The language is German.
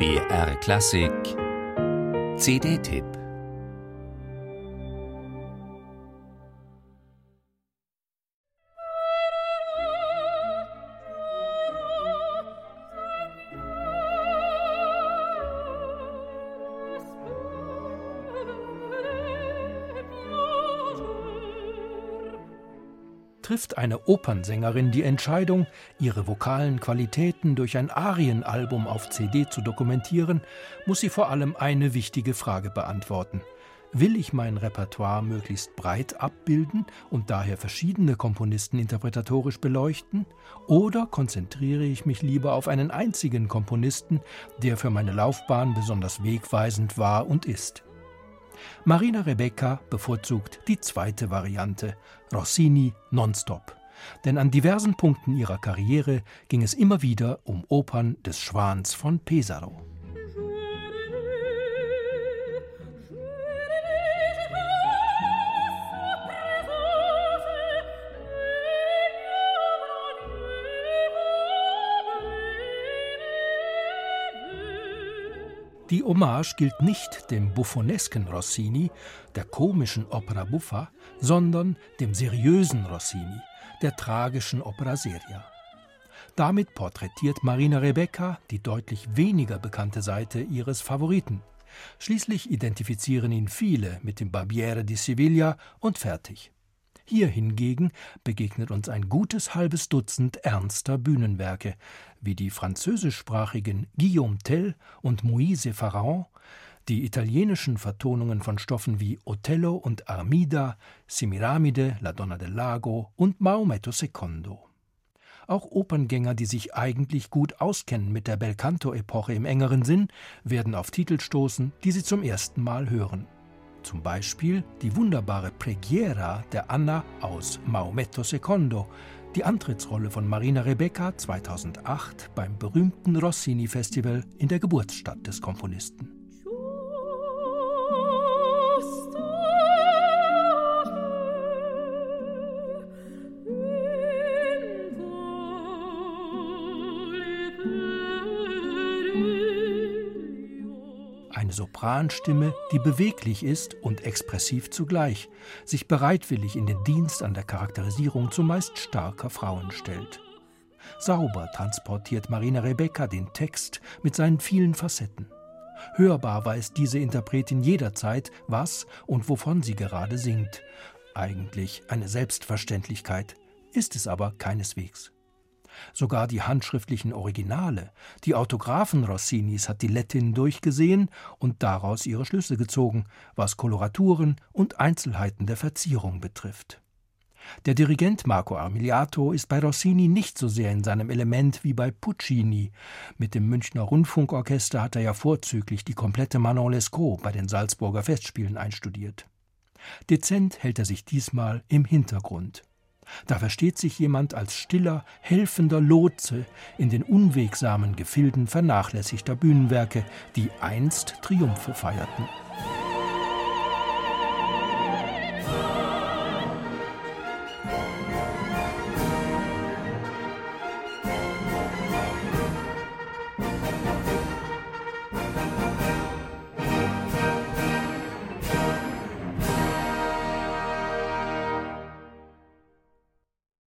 BR Klassik. CD-Tipp Trifft eine Opernsängerin die Entscheidung, ihre vokalen Qualitäten durch ein Arienalbum auf CD zu dokumentieren, muss sie vor allem eine wichtige Frage beantworten. Will ich mein Repertoire möglichst breit abbilden und daher verschiedene Komponisten interpretatorisch beleuchten? Oder konzentriere ich mich lieber auf einen einzigen Komponisten, der für meine Laufbahn besonders wegweisend war und ist? Marina Rebecca bevorzugt die zweite Variante, Rossini nonstop. Denn an diversen Punkten ihrer Karriere ging es immer wieder um Opern des Schwans von Pesaro. Die Hommage gilt nicht dem buffonesken Rossini, der komischen Opera buffa, sondern dem seriösen Rossini, der tragischen Opera seria. Damit porträtiert Marina Rebecca die deutlich weniger bekannte Seite ihres Favoriten. Schließlich identifizieren ihn viele mit dem Barbiere di Siviglia und fertig. Hier hingegen begegnet uns ein gutes halbes Dutzend ernster Bühnenwerke, wie die französischsprachigen Guillaume Tell und Moise Pharaon, die italienischen Vertonungen von Stoffen wie Othello und Armida, Semiramide, La Donna del Lago und Maometto II. Auch Operngänger, die sich eigentlich gut auskennen mit der Belcanto-Epoche im engeren Sinn, werden auf Titel stoßen, die sie zum ersten Mal hören. Zum Beispiel die wunderbare Preghiera der Anna aus Maometto II, die Antrittsrolle von Marina Rebecca 2008 beim berühmten Rossini Festival in der Geburtsstadt des Komponisten. Eine Sopranstimme, die beweglich ist und expressiv zugleich, sich bereitwillig in den Dienst an der Charakterisierung zumeist starker Frauen stellt. Sauber transportiert Marina Rebecca den Text mit seinen vielen Facetten. Hörbar weiß diese Interpretin jederzeit, was und wovon sie gerade singt. Eigentlich eine Selbstverständlichkeit, ist es aber keineswegs. Sogar die handschriftlichen Originale, die Autographen Rossinis hat die Lettin durchgesehen und daraus ihre Schlüsse gezogen, was Koloraturen und Einzelheiten der Verzierung betrifft. Der Dirigent Marco Armiliato ist bei Rossini nicht so sehr in seinem Element wie bei Puccini. Mit dem Münchner Rundfunkorchester hat er ja vorzüglich die komplette Manon Lescaut bei den Salzburger Festspielen einstudiert. Dezent hält er sich diesmal im Hintergrund. Da versteht sich jemand als stiller, helfender Lotse in den unwegsamen Gefilden vernachlässigter Bühnenwerke, die einst Triumphe feierten.